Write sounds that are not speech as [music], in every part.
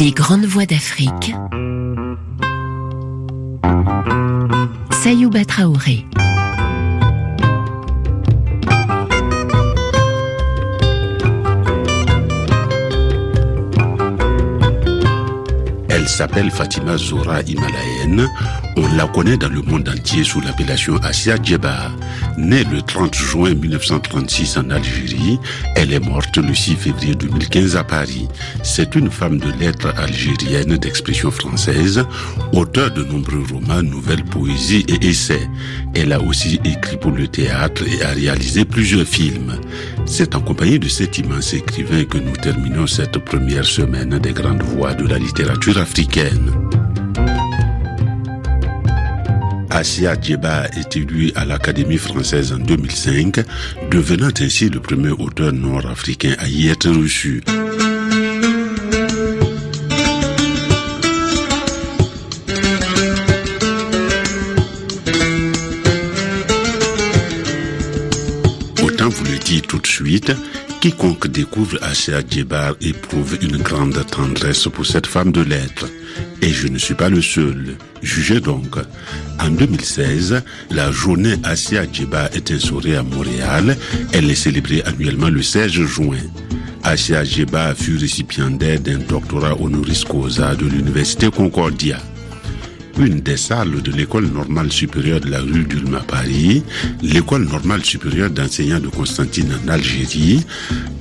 Les grandes voix d'Afrique. Sayouba Traoré. Elle s'appelle Fatima Zora Himalayen. On la connaît dans le monde entier sous l'appellation Asia Djeba. Née le 30 juin 1936 en Algérie, elle est morte le 6 février 2015 à Paris. C'est une femme de lettres algérienne d'expression française, auteure de nombreux romans, nouvelles, poésies et essais. Elle a aussi écrit pour le théâtre et a réalisé plusieurs films. C'est en compagnie de cet immense écrivain que nous terminons cette première semaine des grandes voix de la littérature africaine. Asia Djeba est élu à l'Académie française en 2005, devenant ainsi le premier auteur nord-africain à y être reçu. Autant vous le dire tout de suite, quiconque découvre Asia Djebar éprouve une grande tendresse pour cette femme de lettres. Et je ne suis pas le seul. Jugez donc. En 2016, la journée Asia Djeba est instaurée à Montréal. Elle est célébrée annuellement le 16 juin. Asia Djeba fut récipiendaire d'un doctorat honoris causa de l'Université Concordia une des salles de l'école normale supérieure de la rue d'Ulma Paris, l'école normale supérieure d'enseignants de Constantine en Algérie,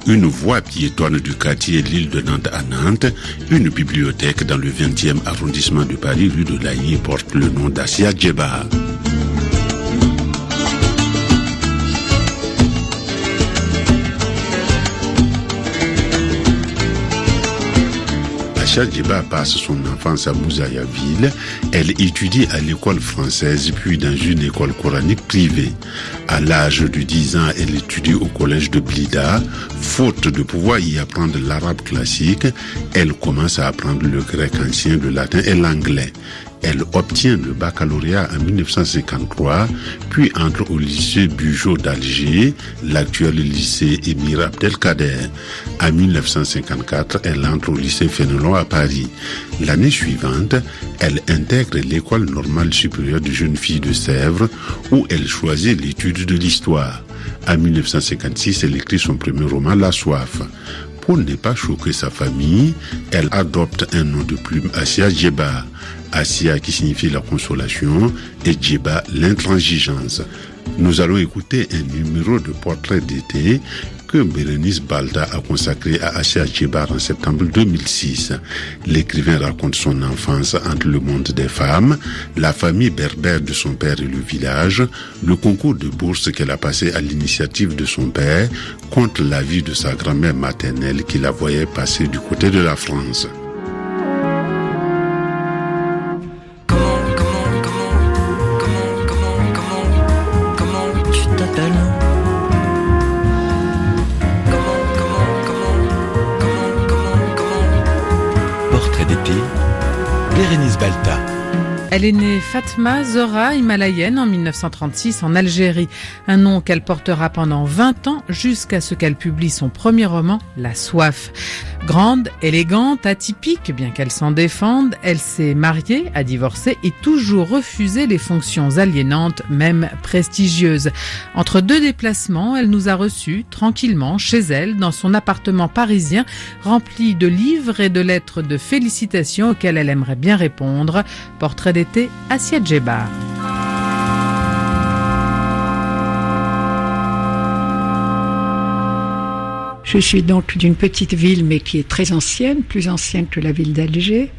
une voie piétonne du quartier L'île de Nantes à Nantes, une bibliothèque dans le 20e arrondissement de Paris, rue de l'Aïe, porte le nom d'Asia Djeba. Djiba passe son enfance à Mouzayaville. Elle étudie à l'école française puis dans une école coranique privée. À l'âge de 10 ans, elle étudie au collège de Blida. Faute de pouvoir y apprendre l'arabe classique, elle commence à apprendre le grec ancien, le latin et l'anglais. Elle obtient le baccalauréat en 1953, puis entre au lycée Bugeaud d'Alger, l'actuel lycée Émir Abdelkader. En 1954, elle entre au lycée Fénelon à Paris. L'année suivante, elle intègre l'école normale supérieure de jeunes filles de Sèvres, où elle choisit l'étude de l'histoire. En 1956, elle écrit son premier roman, La soif. Pour ne pas choquer sa famille, elle adopte un nom de plume, Asia Djeba. Asia qui signifie la consolation et Djeba l'intransigeance. Nous allons écouter un numéro de portrait d'été que Bérénice Balda a consacré à Asia Djebar en septembre 2006. L'écrivain raconte son enfance entre le monde des femmes, la famille berbère de son père et le village, le concours de bourse qu'elle a passé à l'initiative de son père contre la vie de sa grand-mère maternelle qui la voyait passer du côté de la France. Elle est née Fatma Zora Himalayenne en 1936 en Algérie, un nom qu'elle portera pendant 20 ans jusqu'à ce qu'elle publie son premier roman, La Soif. Grande, élégante, atypique, bien qu'elle s'en défende, elle s'est mariée, a divorcé et toujours refusé les fonctions aliénantes, même prestigieuses. Entre deux déplacements, elle nous a reçus tranquillement chez elle dans son appartement parisien rempli de livres et de lettres de félicitations auxquelles elle aimerait bien répondre. Portrait Djebar. Je suis donc d'une petite ville, mais qui est très ancienne, plus ancienne que la ville d'Alger,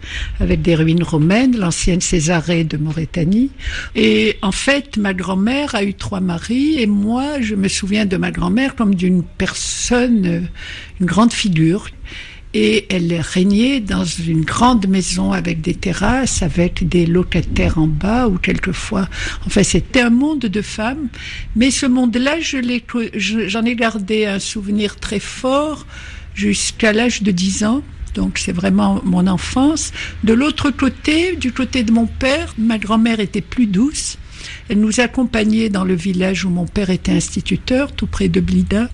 avec des ruines romaines, l'ancienne Césarée de Mauritanie. Et en fait, ma grand-mère a eu trois maris, et moi, je me souviens de ma grand-mère comme d'une personne, une grande figure et elle régnait dans une grande maison avec des terrasses, avec des locataires en bas ou quelquefois. Enfin, c'était un monde de femmes, mais ce monde-là, j'en ai gardé un souvenir très fort jusqu'à l'âge de 10 ans. Donc c'est vraiment mon enfance. De l'autre côté, du côté de mon père, ma grand-mère était plus douce. Elle nous accompagnait dans le village où mon père était instituteur, tout près de Blida.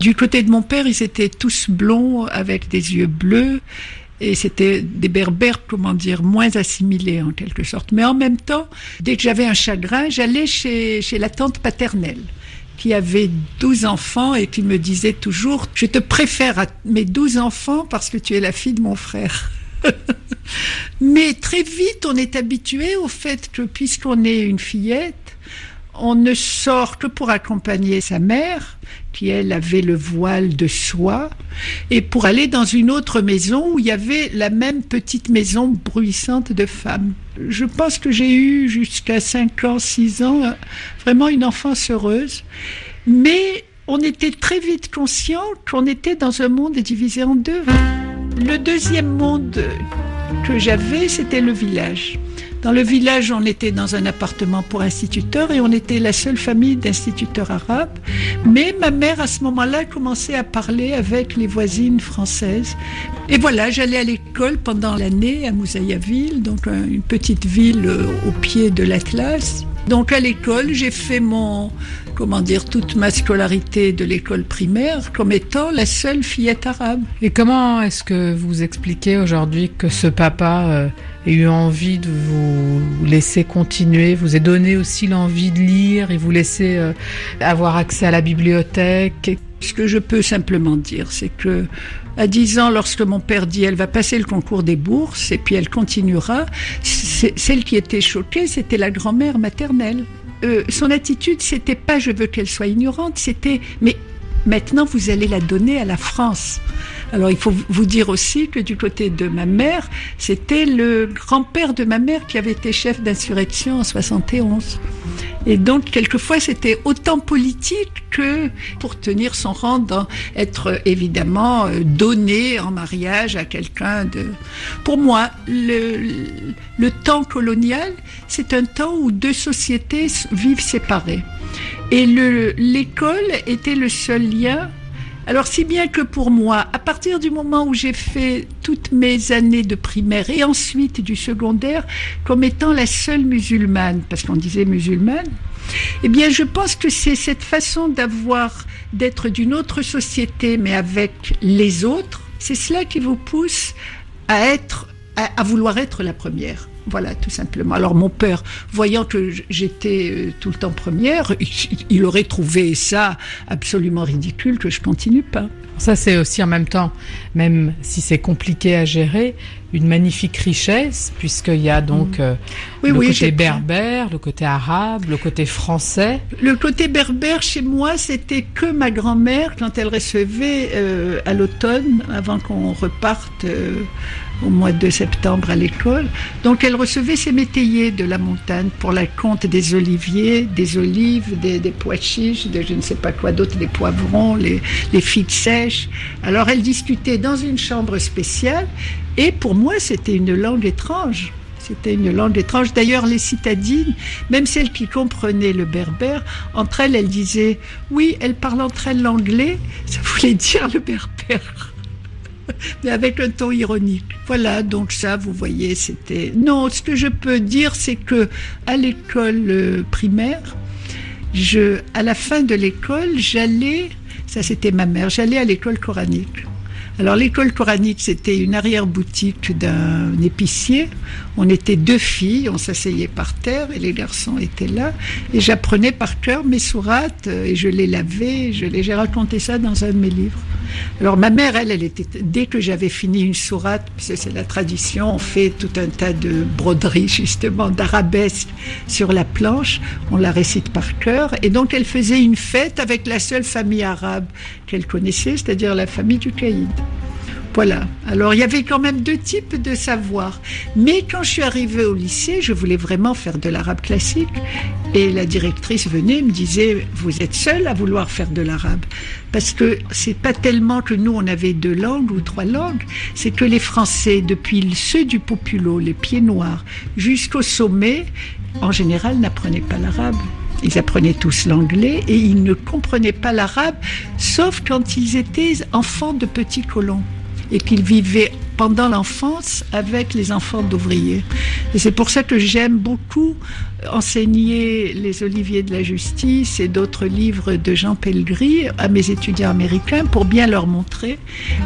Du côté de mon père, ils étaient tous blonds avec des yeux bleus. Et c'était des berbères, comment dire, moins assimilés en quelque sorte. Mais en même temps, dès que j'avais un chagrin, j'allais chez, chez la tante paternelle qui avait 12 enfants et qui me disait toujours, je te préfère à mes 12 enfants parce que tu es la fille de mon frère. [laughs] Mais très vite, on est habitué au fait que puisqu'on est une fillette, on ne sort que pour accompagner sa mère, qui elle avait le voile de soie, et pour aller dans une autre maison où il y avait la même petite maison bruissante de femmes. Je pense que j'ai eu jusqu'à 5 ans, 6 ans, vraiment une enfance heureuse, mais on était très vite conscient qu'on était dans un monde divisé en deux. Le deuxième monde que j'avais, c'était le village. Dans le village, on était dans un appartement pour instituteurs et on était la seule famille d'instituteurs arabes. Mais ma mère, à ce moment-là, commençait à parler avec les voisines françaises. Et voilà, j'allais à l'école pendant l'année à Moussaïaville, donc une petite ville au pied de l'Atlas. Donc à l'école, j'ai fait mon, comment dire, toute ma scolarité de l'école primaire comme étant la seule fillette arabe. Et comment est-ce que vous expliquez aujourd'hui que ce papa euh, ait eu envie de vous laisser continuer, vous ait donné aussi l'envie de lire et vous laisser euh, avoir accès à la bibliothèque Ce que je peux simplement dire, c'est que à 10 ans, lorsque mon père dit elle va passer le concours des bourses et puis elle continuera, celle qui était choquée, c'était la grand-mère maternelle. Euh, son attitude, c'était pas je veux qu'elle soit ignorante, c'était mais maintenant vous allez la donner à la France. Alors il faut vous dire aussi que du côté de ma mère, c'était le grand-père de ma mère qui avait été chef d'insurrection en 71. Et donc, quelquefois, c'était autant politique que pour tenir son rang, dans, être évidemment euh, donné en mariage à quelqu'un de... Pour moi, le, le temps colonial, c'est un temps où deux sociétés vivent séparées. Et l'école était le seul lien alors si bien que pour moi, à partir du moment où j'ai fait toutes mes années de primaire et ensuite du secondaire comme étant la seule musulmane, parce qu'on disait musulmane, eh bien je pense que c'est cette façon d'avoir, d'être d'une autre société mais avec les autres, c'est cela qui vous pousse à être, à vouloir être la première. Voilà, tout simplement. Alors mon père, voyant que j'étais euh, tout le temps première, [laughs] il, aurait trouvé ça absolument ridicule que je continue pas. Ça, c'est aussi en même temps, même si c'est compliqué à gérer, une magnifique richesse, puisqu'il y a donc mm. euh, le côté berbère, le côté arabe, le côté français. Le côté berbère, chez moi, c'était que ma grand-mère, quand elle recevait euh, à l'automne, avant qu'on reparte au mois de septembre à l'école. Donc elle recevait ses métayers de la montagne pour la compte des oliviers, des olives, des, pois chiches, de je ne sais pas quoi d'autre, des poivrons, les, les figues sèches. Alors elle discutait dans une chambre spéciale et pour moi c'était une langue étrange. C'était une langue étrange. D'ailleurs, les citadines, même celles qui comprenaient le berbère, entre elles, elles disaient, oui, elles parlent entre elles l'anglais, ça voulait dire le berbère. [laughs] mais avec un ton ironique. Voilà, donc ça, vous voyez, c'était. Non, ce que je peux dire, c'est que à l'école euh, primaire, je, à la fin de l'école, j'allais, ça c'était ma mère, j'allais à l'école coranique. Alors l'école coranique, c'était une arrière-boutique d'un épicier. On était deux filles, on s'asseyait par terre et les garçons étaient là. Et j'apprenais par cœur mes sourates euh, et je les lavais. Je les, j'ai raconté ça dans un de mes livres. Alors ma mère, elle, elle était dès que j'avais fini une sourate, puisque c'est la tradition, on fait tout un tas de broderies justement, d'arabesques sur la planche, on la récite par cœur, et donc elle faisait une fête avec la seule famille arabe qu'elle connaissait, c'est-à-dire la famille du Caïd. Voilà. Alors il y avait quand même deux types de savoir. Mais quand je suis arrivée au lycée, je voulais vraiment faire de l'arabe classique. Et la directrice venait et me disait, vous êtes seule à vouloir faire de l'arabe. Parce que c'est pas tellement que nous on avait deux langues ou trois langues, c'est que les Français, depuis ceux du populo, les pieds noirs, jusqu'au sommet, en général n'apprenaient pas l'arabe. Ils apprenaient tous l'anglais et ils ne comprenaient pas l'arabe, sauf quand ils étaient enfants de petits colons. Et qu'il vivait pendant l'enfance avec les enfants d'ouvriers. Et c'est pour ça que j'aime beaucoup enseigner les Oliviers de la Justice et d'autres livres de Jean Pellegrini à mes étudiants américains pour bien leur montrer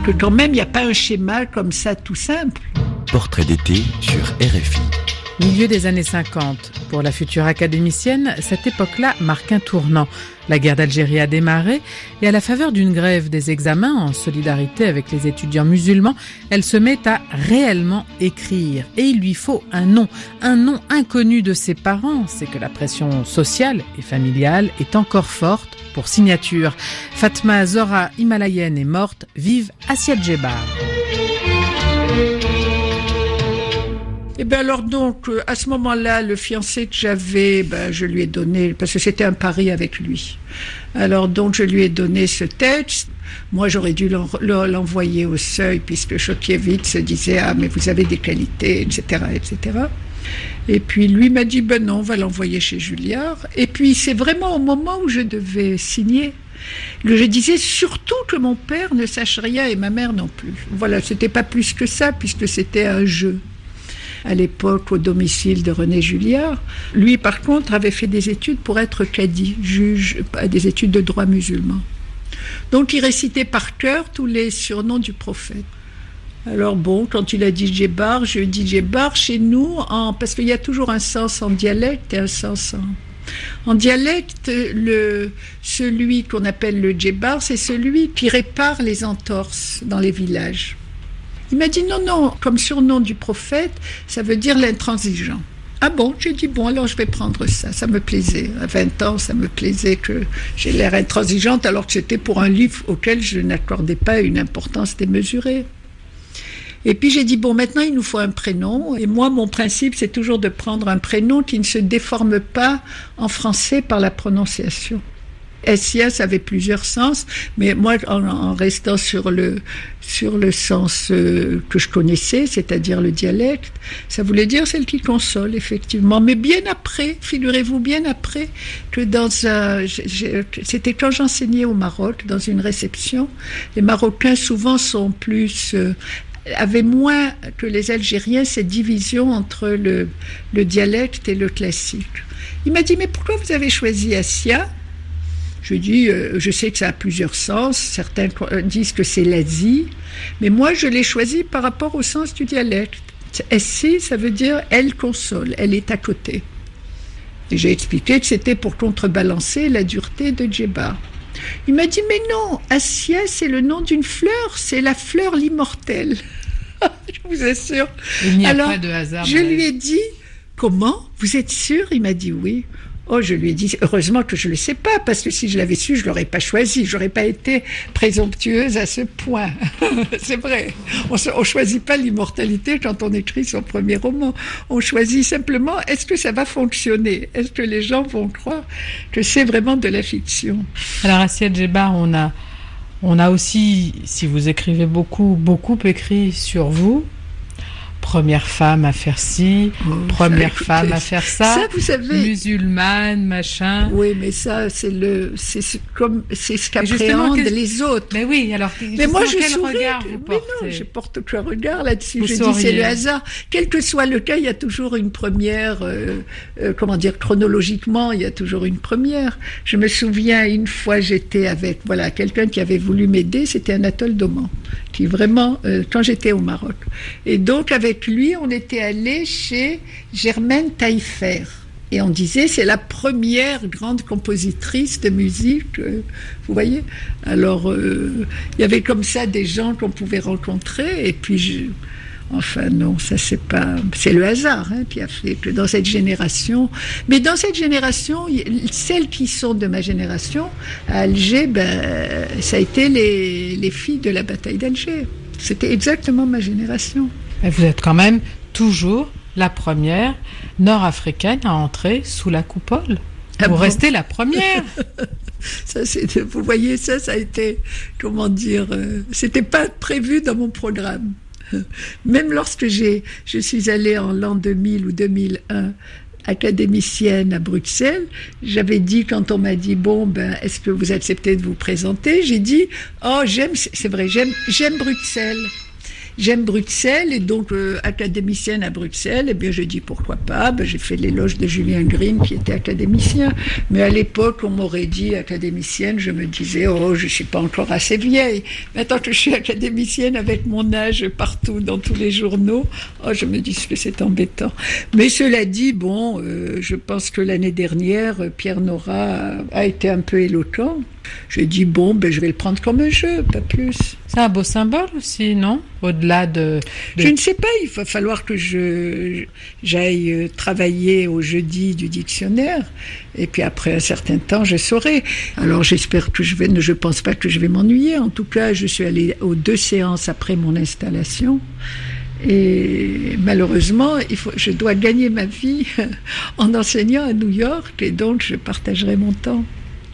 que quand même il n'y a pas un schéma comme ça tout simple. Portrait d'été sur RFI. Milieu des années 50. Pour la future académicienne, cette époque-là marque un tournant. La guerre d'Algérie a démarré et à la faveur d'une grève des examens en solidarité avec les étudiants musulmans, elle se met à réellement écrire. Et il lui faut un nom, un nom inconnu de ses parents. C'est que la pression sociale et familiale est encore forte pour signature. Fatma Zora himalayenne est morte, vive Asia Djebar. Et eh bien alors donc, euh, à ce moment-là, le fiancé que j'avais, ben, je lui ai donné, parce que c'était un pari avec lui. Alors donc, je lui ai donné ce texte. Moi, j'aurais dû l'envoyer au seuil, puisque Chokievitch se disait, ah, mais vous avez des qualités, etc., etc. Et puis lui m'a dit, ben non, on va l'envoyer chez Julliard. Et puis c'est vraiment au moment où je devais signer je disais surtout que mon père ne sache rien et ma mère non plus. Voilà, c'était pas plus que ça puisque c'était un jeu à l'époque au domicile de René Julliard. Lui, par contre, avait fait des études pour être cadi, juge, des études de droit musulman. Donc il récitait par cœur tous les surnoms du prophète. Alors bon, quand il a dit Djebar, je dis Djebar chez nous, en, parce qu'il y a toujours un sens en dialecte et un sens en... En dialecte, le, celui qu'on appelle le Djebar, c'est celui qui répare les entorses dans les villages. Il m'a dit non, non, comme surnom du prophète, ça veut dire l'intransigeant. Ah bon, j'ai dit bon, alors je vais prendre ça. Ça me plaisait. À 20 ans, ça me plaisait que j'ai l'air intransigeante alors que c'était pour un livre auquel je n'accordais pas une importance démesurée. Et puis j'ai dit, bon, maintenant il nous faut un prénom. Et moi, mon principe, c'est toujours de prendre un prénom qui ne se déforme pas en français par la prononciation. SIS avait plusieurs sens, mais moi, en, restant sur le, sur le sens euh, que je connaissais, c'est-à-dire le dialecte, ça voulait dire celle qui console, effectivement. Mais bien après, figurez-vous, bien après, que dans un. C'était quand j'enseignais au Maroc, dans une réception. Les Marocains, souvent, sont plus. Euh, avaient moins que les Algériens cette division entre le, le dialecte et le classique. Il m'a dit, mais pourquoi vous avez choisi Assia je dis, euh, je sais que ça a plusieurs sens. Certains euh, disent que c'est l'Asie, mais moi je l'ai choisi par rapport au sens du dialecte. Essie, ça veut dire elle console, elle est à côté. Et j'ai expliqué que c'était pour contrebalancer la dureté de Djeba. Il m'a dit, mais non, Assia, c'est le nom d'une fleur, c'est la fleur l'immortelle. [laughs] je vous assure. Il n'y a pas de hasard. Je lui ai dit, comment? Vous êtes sûr? Il m'a dit oui. Oh, je lui ai dit, heureusement que je ne le sais pas, parce que si je l'avais su, je l'aurais pas choisi. J'aurais pas été présomptueuse à ce point. [laughs] c'est vrai. On ne choisit pas l'immortalité quand on écrit son premier roman. On choisit simplement, est-ce que ça va fonctionner? Est-ce que les gens vont croire que c'est vraiment de la fiction? Alors, Assiette Djebar, on a, on a aussi, si vous écrivez beaucoup, beaucoup écrit sur vous, première femme à faire ci, oh, première femme à faire ça, ça vous savez, musulmane, machin. Oui, mais ça, c'est le, c'est comme, c'est ce qu'appréhendent les autres. Mais oui, alors. Mais moi, je quel souris. regard vous mais non, je porte aucun regard là-dessus. Je dis c'est le hasard. Quel que soit le cas, il y a toujours une première. Euh, euh, comment dire chronologiquement, il y a toujours une première. Je me souviens une fois, j'étais avec voilà quelqu'un qui avait voulu m'aider. C'était Anatole Doman, qui vraiment euh, quand j'étais au Maroc. Et donc avec avec lui, on était allé chez Germaine Taillefer. Et on disait, c'est la première grande compositrice de musique, euh, vous voyez. Alors, euh, il y avait comme ça des gens qu'on pouvait rencontrer, et puis, je, enfin non, ça c'est pas, c'est le hasard hein, qui a fait que dans cette génération, mais dans cette génération, celles qui sont de ma génération, à Alger, ben, ça a été les, les filles de la bataille d'Alger. C'était exactement ma génération. Mais vous êtes quand même toujours la première nord-africaine à entrer sous la coupole. Ah vous restez la première. [laughs] ça, vous voyez, ça, ça a été, comment dire, euh, c'était pas prévu dans mon programme. Même lorsque j'ai, je suis allée en l'an 2000 ou 2001 académicienne à Bruxelles, j'avais dit quand on m'a dit bon ben est-ce que vous acceptez de vous présenter, j'ai dit oh j'aime c'est vrai j'aime j'aime Bruxelles j'aime Bruxelles et donc euh, académicienne à Bruxelles, eh bien je dis pourquoi pas. Ben, j'ai fait l'éloge de Julien Green qui était académicien, mais à l'époque on m'aurait dit académicienne, je me disais oh je suis pas encore assez vieille. Maintenant que je suis académicienne avec mon âge partout dans tous les journaux, oh je me dis que c'est embêtant. Mais cela dit, bon, euh, je pense que l'année dernière Pierre Nora a été un peu éloquent. J'ai dit, bon, ben, je vais le prendre comme un jeu, pas plus. C'est un beau symbole aussi, non? Au-delà de, Je ne sais pas, il va falloir que je j'aille euh, travailler au jeudi du dictionnaire, et puis après un certain temps, je saurai. Alors j'espère que je vais, je pense pas que je vais m'ennuyer. En tout cas, je suis allée aux deux séances après mon installation. Et malheureusement, il faut, je dois gagner ma vie [laughs] en enseignant à New York et donc je partagerai mon temps.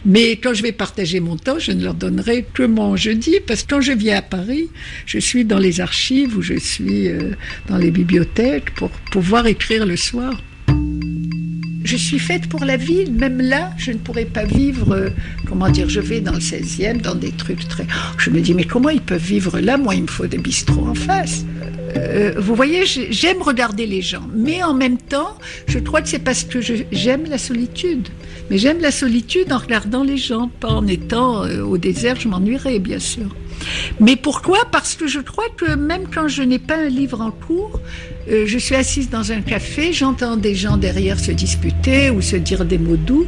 Mais quand je vais partager mon temps, je ne leur donnerai que mon jeudi, parce que quand je viens à Paris, je suis dans les archives ou je suis euh, dans les bibliothèques pour pouvoir écrire le soir. Je suis faite pour la ville, même là, je ne pourrais pas vivre, euh, comment dire, je vais dans le 16e, dans des trucs très... Je me dis, mais comment ils peuvent vivre là? Moi, il me faut des bistrots en face. Euh, vous voyez, j'aime regarder les gens, mais en même temps, je crois que c'est parce que j'aime la solitude. Mais j'aime la solitude en regardant les gens, pas en étant euh, au désert, je m'ennuierais, bien sûr. Mais pourquoi? Parce que je crois que même quand je n'ai pas un livre en cours, euh, je suis assise dans un café, j'entends des gens derrière se disputer ou se dire des mots doux,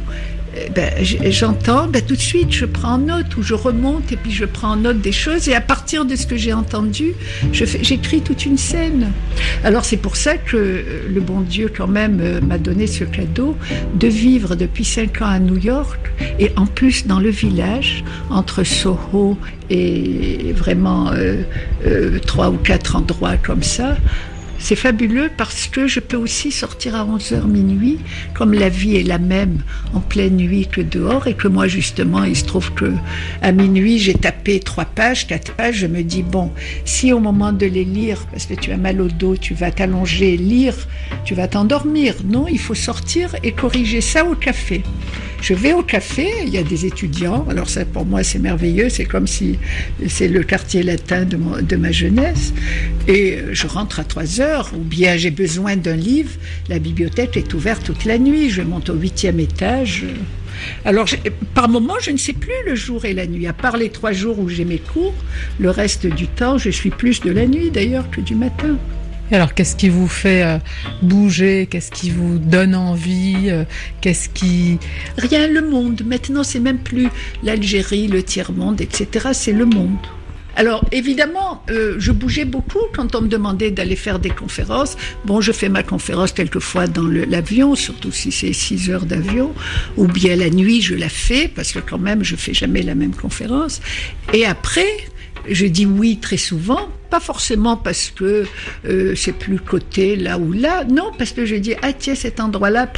ben, j'entends, ben, tout de suite, je prends note ou je remonte et puis je prends note des choses et à partir de ce que j'ai entendu, j'écris toute une scène. Alors c'est pour ça que euh, le bon Dieu quand même euh, m'a donné ce cadeau de vivre depuis cinq ans à New York et en plus dans le village entre Soho et vraiment euh, trois ou quatre endroits comme ça c'est fabuleux parce que je peux aussi sortir à 11h minuit, comme la vie est la même en pleine nuit que dehors, et que moi justement, il se trouve que à minuit, j'ai tapé trois pages, quatre pages, je me dis, bon, si au moment de les lire, parce que tu as mal au dos, tu vas t'allonger, lire, tu vas t'endormir. Non, il faut sortir et corriger ça au café. Je vais au café, il y a des étudiants, alors ça pour moi c'est merveilleux, c'est comme si c'est le quartier latin de, ma jeunesse, et je rentre à 3 heures, ou bien j'ai besoin d'un livre, la bibliothèque est ouverte toute la nuit, je monte au huitième étage. Alors, par moment, je ne sais plus le jour et la nuit. À part les trois jours où j'ai mes cours, le reste du temps, je suis plus de la nuit d'ailleurs que du matin alors, qu'est-ce qui vous fait euh, bouger? Qu'est-ce qui vous donne envie euh, Qu'est-ce qui... Rien, le monde. Maintenant, c'est même plus l'Algérie, le tiers-monde, etc. C'est le monde. Alors évidemment, euh, je bougeais beaucoup quand on me demandait d'aller faire des conférences. Bon, je fais ma conférence quelquefois dans l'avion, surtout si c'est 6 heures d'avion, ou bien la nuit, je la fais, parce que quand même, je fais jamais la même conférence. Et après, je dis oui très souvent, pas forcément parce que euh, c'est plus côté là ou là, non, parce que je dis ah tiens cet endroit-là,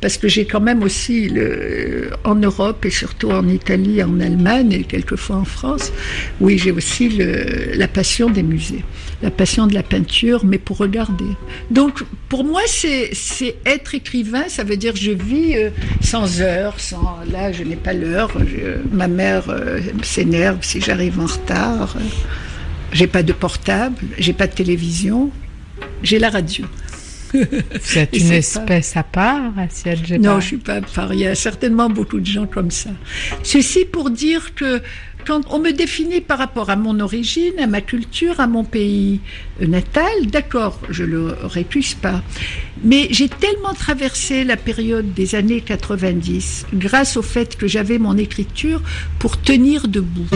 parce que j'ai quand même aussi le, en Europe et surtout en Italie, en Allemagne et quelquefois en France, oui j'ai aussi le, la passion des musées, la passion de la peinture, mais pour regarder. Donc pour moi c'est être écrivain, ça veut dire je vis euh, sans heure, sans là je n'ai pas l'heure, ma mère euh, s'énerve si j'arrive en retard. J'ai pas de portable, j'ai pas de télévision, j'ai la radio. [laughs] C'est une espèce à part, Assiette Non, je suis pas à part. Il y a certainement beaucoup de gens comme ça. Ceci pour dire que quand on me définit par rapport à mon origine, à ma culture, à mon pays natal, d'accord, je le récuse pas. Mais j'ai tellement traversé la période des années 90 grâce au fait que j'avais mon écriture pour tenir debout.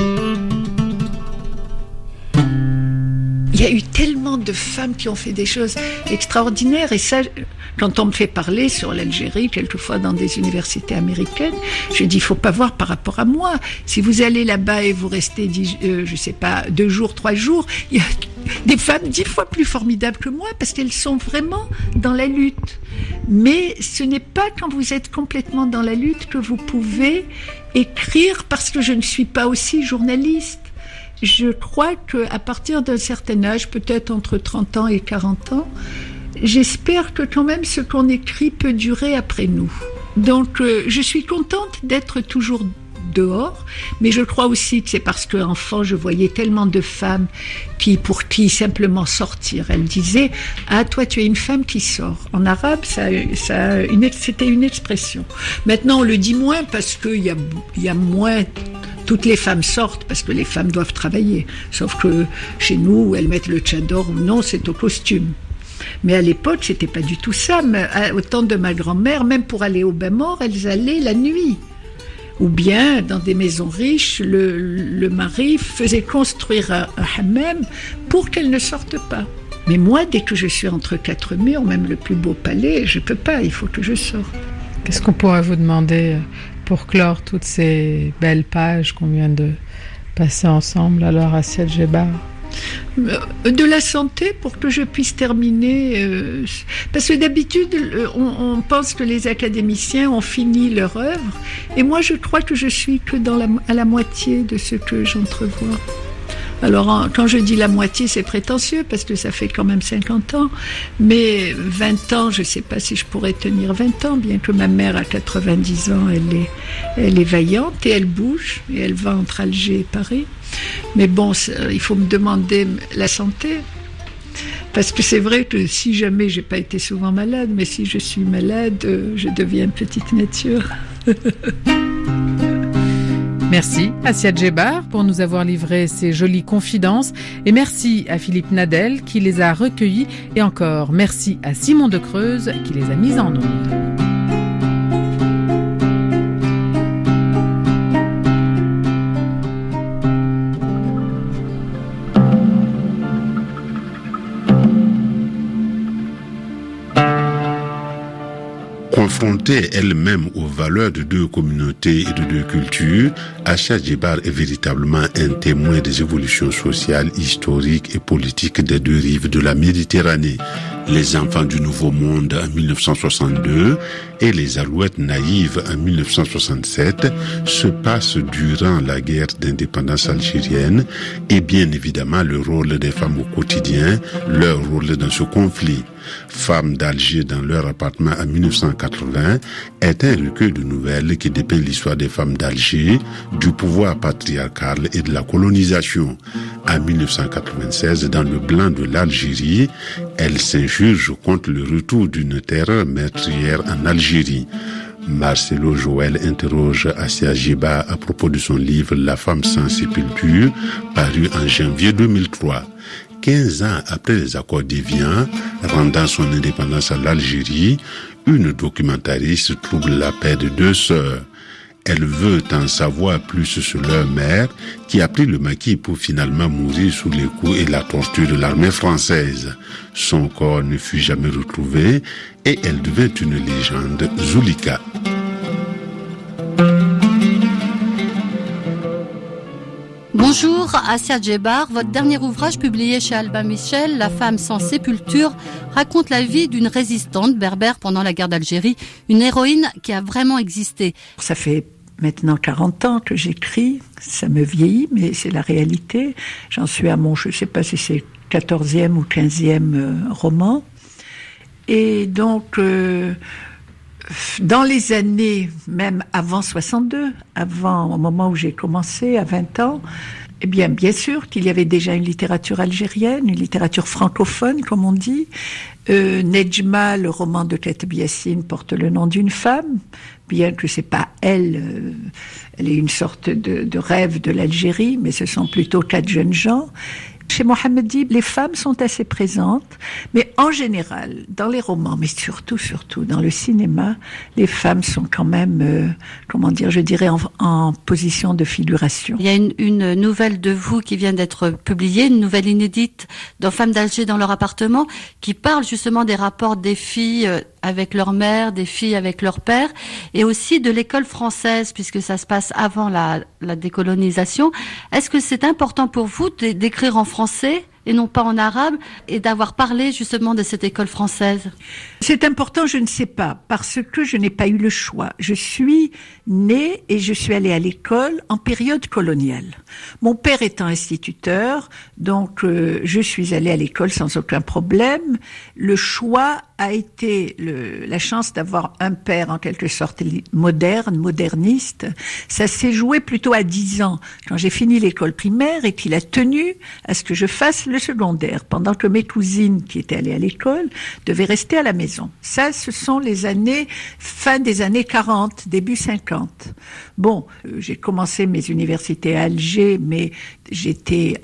Il y a eu tellement de femmes qui ont fait des choses extraordinaires. Et ça, quand on me fait parler sur l'Algérie, quelquefois dans des universités américaines, je dis, il faut pas voir par rapport à moi. Si vous allez là-bas et vous restez, euh, je sais pas, deux jours, trois jours, il y a des femmes dix fois plus formidables que moi parce qu'elles sont vraiment dans la lutte. Mais ce n'est pas quand vous êtes complètement dans la lutte que vous pouvez écrire parce que je ne suis pas aussi journaliste je crois qu'à partir d'un certain âge, peut-être entre 30 ans et 40 ans, j'espère que quand même ce qu'on écrit peut durer après nous. Donc euh, je suis contente d'être toujours dehors. Mais je crois aussi que c'est parce que enfant, je voyais tellement de femmes qui, pour qui simplement sortir. Elle disait, ah, toi, tu es une femme qui sort. En arabe, ça, c'était une expression. Maintenant, on le dit moins parce qu'il y y a moins toutes les femmes sortent parce que les femmes doivent travailler. Sauf que chez nous, elles mettent le tchador ou non, c'est au costume. Mais à l'époque, c'était pas du tout ça. Mais au temps de ma grand-mère, même pour aller au bain mort, elles allaient la nuit. Ou bien, dans des maisons riches, le, mari faisait construire un, hammam pour qu'elles ne sortent pas. Mais moi, dès que je suis entre quatre murs, même le plus beau palais, je peux pas, il faut que je sorte. Qu'est-ce qu'on pourrait vous demander pour clore toutes ces belles pages qu'on vient de passer ensemble alors à Gébar euh, de la santé pour que je puisse terminer. Euh, parce que d'habitude, on, pense que les académiciens ont fini leur œuvre, et moi je crois que je suis que dans la, à la moitié de ce que j'entrevois. Alors, quand je dis la moitié, c'est prétentieux parce que ça fait quand même 50 ans. Mais 20 ans, je ne sais pas si je pourrais tenir 20 ans, bien que ma mère a 90 ans, elle est, elle est vaillante et elle bouge et elle va entre Alger et Paris. Mais bon, il faut me demander la santé. Parce que c'est vrai que si jamais j'ai pas été souvent malade, mais si je suis malade, euh, je deviens petite nature. [laughs] Merci à Sia Djebar pour nous avoir livré ces jolies confidences et merci à Philippe Nadel qui les a recueillies et encore merci à Simon de Creuse qui les a mises en ondes. Confrontée elle-même aux valeurs de deux communautés et de deux cultures, Acha Djibar est véritablement un témoin des évolutions sociales, historiques et politiques des deux rives de la Méditerranée. Les enfants du Nouveau Monde en 1962 et les Alouettes naïves en 1967 se passent durant la guerre d'indépendance algérienne et bien évidemment le rôle des femmes au quotidien, leur rôle dans ce conflit. Femmes d'Alger dans leur appartement en 1980 est un recueil de nouvelles qui dépeint l'histoire des femmes d'Alger, du pouvoir patriarcal et de la colonisation. En 1996, dans le blanc de l'Algérie, elle s'injure contre le retour d'une terreur meurtrière en Algérie. Marcelo Joël interroge Asia Jiba à propos de son livre La femme sans sépulture, paru en janvier 2003. 15 ans après les accords d'Évian, rendant son indépendance à l'Algérie, une documentariste trouve la paix de deux sœurs. Elle veut en savoir plus sur leur mère, qui a pris le maquis pour finalement mourir sous les coups et la torture de l'armée française. Son corps ne fut jamais retrouvé et elle devint une légende Zulika. Bonjour, Asia Djebar. Votre dernier ouvrage publié chez Albin Michel, La femme sans sépulture, raconte la vie d'une résistante berbère pendant la guerre d'Algérie, une héroïne qui a vraiment existé. Ça fait maintenant 40 ans que j'écris, ça me vieillit, mais c'est la réalité. J'en suis à mon, je ne sais pas si c'est 14e ou 15e euh, roman. Et donc, euh, dans les années, même avant 62, avant, au moment où j'ai commencé, à 20 ans, eh bien, bien sûr qu'il y avait déjà une littérature algérienne, une littérature francophone, comme on dit. Euh, Nejma, le roman de Kateb Yassine, porte le nom d'une femme, bien que c'est pas elle, euh, elle est une sorte de rêve de l'Algérie, mais ce sont plutôt quatre jeunes gens. Chez Mohamed Dib, les femmes sont assez présentes, mais en général, dans les romans, mais surtout, surtout dans le cinéma, les femmes sont quand même, euh, comment dire, je dirais en, position de figuration. Il y a une, une, nouvelle de vous qui vient d'être publiée, une nouvelle inédite dans Femmes d'Alger dans leur appartement, qui parle justement des rapports des filles euh, avec leur mère, des filles avec leur père, et aussi de l'école française, puisque ça se passe avant la, décolonisation. Est-ce que c'est important pour vous d'écrire en français et non pas en arabe, et d'avoir parlé justement de cette école française? C'est important, je ne sais pas, parce que je n'ai pas eu le choix. Je suis née et je suis allée à l'école en période coloniale. Mon père étant instituteur, donc euh, je suis allée à l'école sans aucun problème. Le choix a été la chance d'avoir un père en quelque sorte moderne, moderniste. Ça s'est joué plutôt à 10 ans, quand j'ai fini l'école primaire et qu'il a tenu à ce que je fasse le secondaire, pendant que mes cousines qui étaient allées à l'école devaient rester à la maison. Ça, ce sont les années, fin des années 40, début 50. Bon, euh, j'ai commencé mes universités à Alger, mais j'étais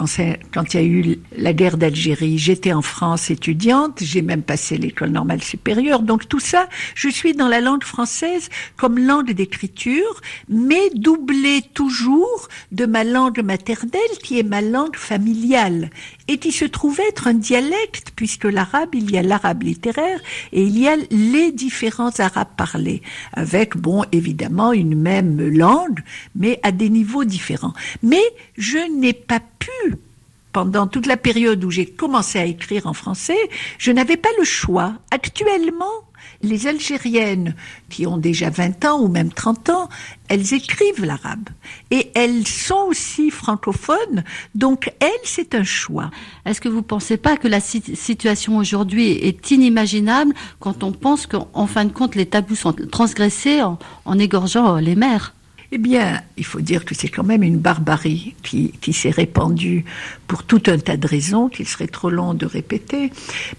quand il y a eu la guerre d'Algérie, j'étais en France étudiante, j'ai même passé l'école supérieure. Donc tout ça, je suis dans la langue française comme langue d'écriture, mais doublée toujours de ma langue maternelle qui est ma langue familiale et qui se trouve être un dialecte puisque l'arabe, il y a l'arabe littéraire et il y a les différents arabes parlés avec bon évidemment une même langue mais à des niveaux différents. Mais je n'ai pas pu pendant toute la période où j'ai commencé à écrire en français, je n'avais pas le choix. Actuellement, les Algériennes qui ont déjà 20 ans ou même 30 ans, elles écrivent l'arabe. Et elles sont aussi francophones, donc elles, c'est un choix. Est-ce que vous ne pensez pas que la situation aujourd'hui est inimaginable quand on pense qu'en fin de compte, les tabous sont transgressés en, en égorgeant les mères? Eh bien, il faut dire que c'est quand même une barbarie qui, s'est répandue pour tout un tas de raisons qu'il serait trop long de répéter.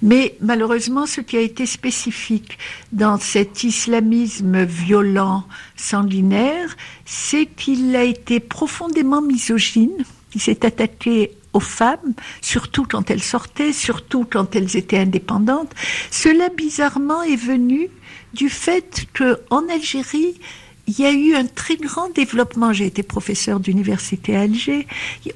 Mais malheureusement, ce qui a été spécifique dans cet islamisme violent, sanguinaire, c'est qu'il a été profondément misogyne. Il s'est attaqué aux femmes, surtout quand elles sortaient, surtout quand elles étaient indépendantes. Cela bizarrement est venu du fait que en Algérie, il y a eu un très grand développement. J'ai été professeur d'université à Alger.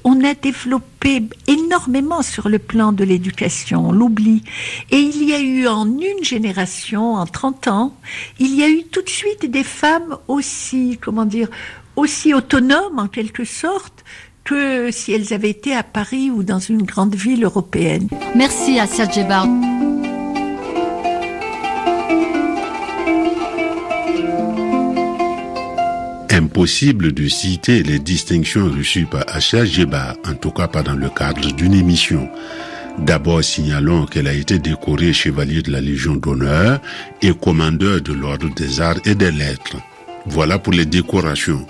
On a développé énormément sur le plan de l'éducation, on l'oublie. Et il y a eu en une génération, en 30 ans, il y a eu tout de suite des femmes aussi, comment dire, aussi autonomes en quelque sorte que si elles avaient été à Paris ou dans une grande ville européenne. Merci à Djebar. Impossible de citer les distinctions reçues par Asha Jeba, en tout cas pas dans le cadre d'une émission. D'abord, signalons qu'elle a été décorée chevalier de la Légion d'honneur et commandeur de l'ordre des arts et des lettres. Voilà pour les décorations.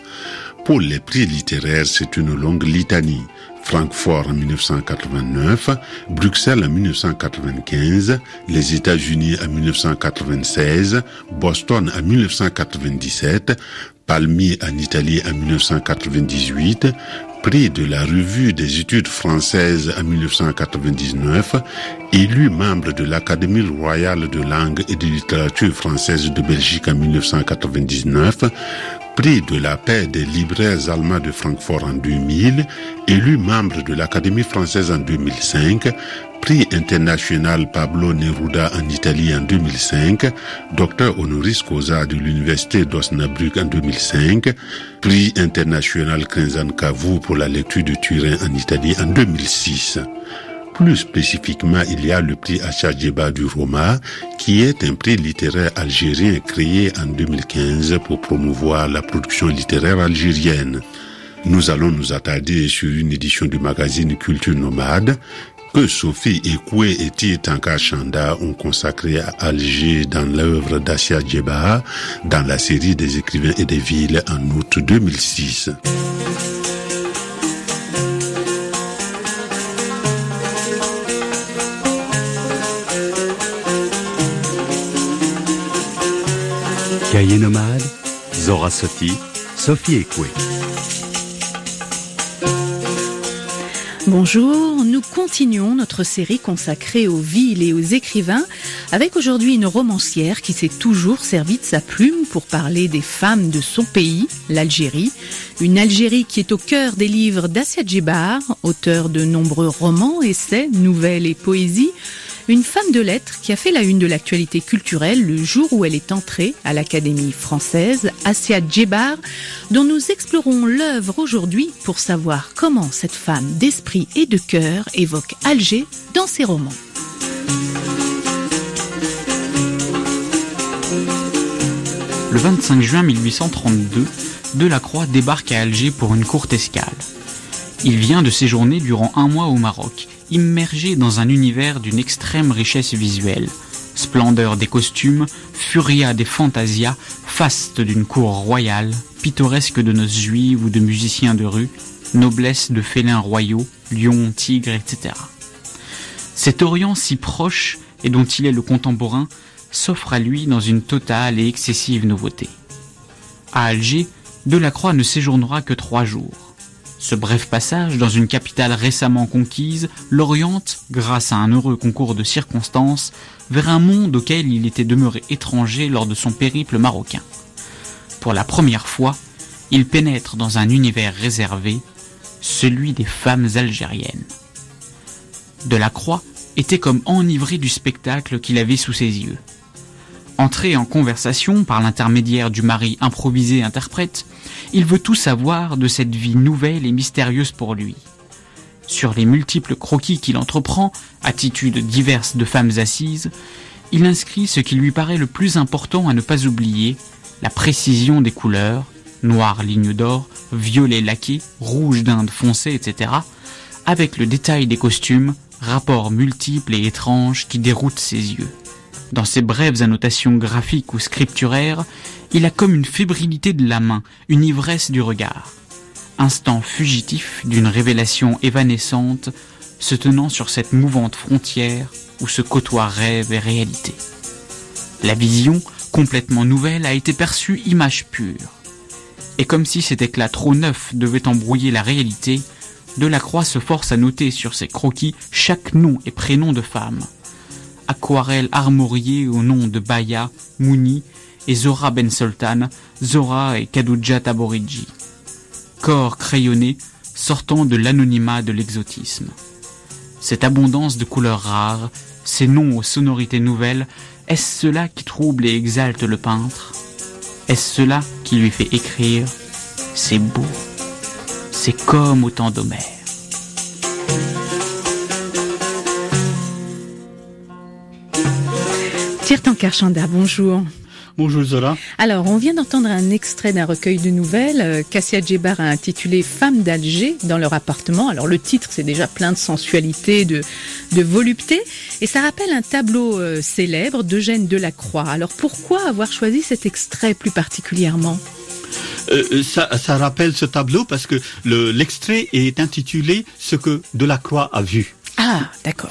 Pour les prix littéraires, c'est une longue litanie. Francfort en 1989, Bruxelles en 1995, les États-Unis en 1996, Boston en 1997, Palmier en Italie en 1998, prix de la revue des études françaises en 1999, élu membre de l'Académie royale de langue et de littérature française de Belgique en 1999, prix de la paix des libraires allemands de Francfort en 2000, élu membre de l'Académie française en 2005, prix international Pablo Neruda en Italie en 2005, docteur honoris causa de l'Université d'Osnabrück en 2005, prix international Krenzan Cavou pour la lecture de Turin en Italie en 2006. Plus spécifiquement, il y a le prix Achadjeba du Roma, qui est un prix littéraire algérien créé en 2015 pour promouvoir la production littéraire algérienne. Nous allons nous attarder sur une édition du magazine Culture Nomade que Sophie Ekwe et Tietanka Chanda ont consacré à Alger dans l'œuvre d'Assia Djeba dans la série des écrivains et des villes en août 2006. Cahier nomade, Zora Soti, Sophie Ekwe. Bonjour, nous continuons notre série consacrée aux villes et aux écrivains avec aujourd'hui une romancière qui s'est toujours servie de sa plume pour parler des femmes de son pays, l'Algérie. Une Algérie qui est au cœur des livres d'Assia Djibar, auteur de nombreux romans, essais, nouvelles et poésies une femme de lettres qui a fait la une de l'actualité culturelle le jour où elle est entrée à l'Académie française, Assia Djebar, dont nous explorons l'œuvre aujourd'hui pour savoir comment cette femme d'esprit et de cœur évoque Alger dans ses romans. Le 25 juin 1832, Delacroix débarque à Alger pour une courte escale. Il vient de séjourner durant un mois au Maroc immergé dans un univers d'une extrême richesse visuelle. Splendeur des costumes, furia des fantasias, faste d'une cour royale, pittoresque de noces juives ou de musiciens de rue, noblesse de félins royaux, lions, tigres, etc. Cet Orient si proche et dont il est le contemporain s'offre à lui dans une totale et excessive nouveauté. À Alger, Delacroix ne séjournera que trois jours. Ce bref passage dans une capitale récemment conquise l'oriente, grâce à un heureux concours de circonstances, vers un monde auquel il était demeuré étranger lors de son périple marocain. Pour la première fois, il pénètre dans un univers réservé, celui des femmes algériennes. Delacroix était comme enivré du spectacle qu'il avait sous ses yeux. Entré en conversation par l'intermédiaire du mari improvisé interprète, il veut tout savoir de cette vie nouvelle et mystérieuse pour lui. Sur les multiples croquis qu'il entreprend, attitudes diverses de femmes assises, il inscrit ce qui lui paraît le plus important à ne pas oublier, la précision des couleurs, noir ligne d'or, violet laqué, rouge d'Inde foncé, etc., avec le détail des costumes, rapports multiples et étranges qui déroutent ses yeux. Dans ses brèves annotations graphiques ou scripturaires, il a comme une fébrilité de la main, une ivresse du regard. Instant fugitif d'une révélation évanescente se tenant sur cette mouvante frontière où se côtoient rêve et réalité. La vision, complètement nouvelle, a été perçue image pure. Et comme si cet éclat trop neuf devait embrouiller la réalité, Delacroix se force à noter sur ses croquis chaque nom et prénom de femme aquarelle armoriée au nom de Baya, Mouni et Zora Ben Sultan, Zora et Kadouja Taboriji. Corps crayonné sortant de l'anonymat de l'exotisme. Cette abondance de couleurs rares, ces noms aux sonorités nouvelles, est-ce cela qui trouble et exalte le peintre? Est-ce cela qui lui fait écrire? C'est beau, c'est comme au temps d'Homère. Tirtan Karchanda, bonjour. Bonjour Zola. Alors, on vient d'entendre un extrait d'un recueil de nouvelles. Euh, Cassia Djebar a intitulé Femmes d'Alger dans leur appartement. Alors, le titre, c'est déjà plein de sensualité, de, de volupté. Et ça rappelle un tableau euh, célèbre d'Eugène Delacroix. Alors, pourquoi avoir choisi cet extrait plus particulièrement? Euh, ça, ça, rappelle ce tableau parce que l'extrait est intitulé Ce que Delacroix a vu. Ah, d'accord.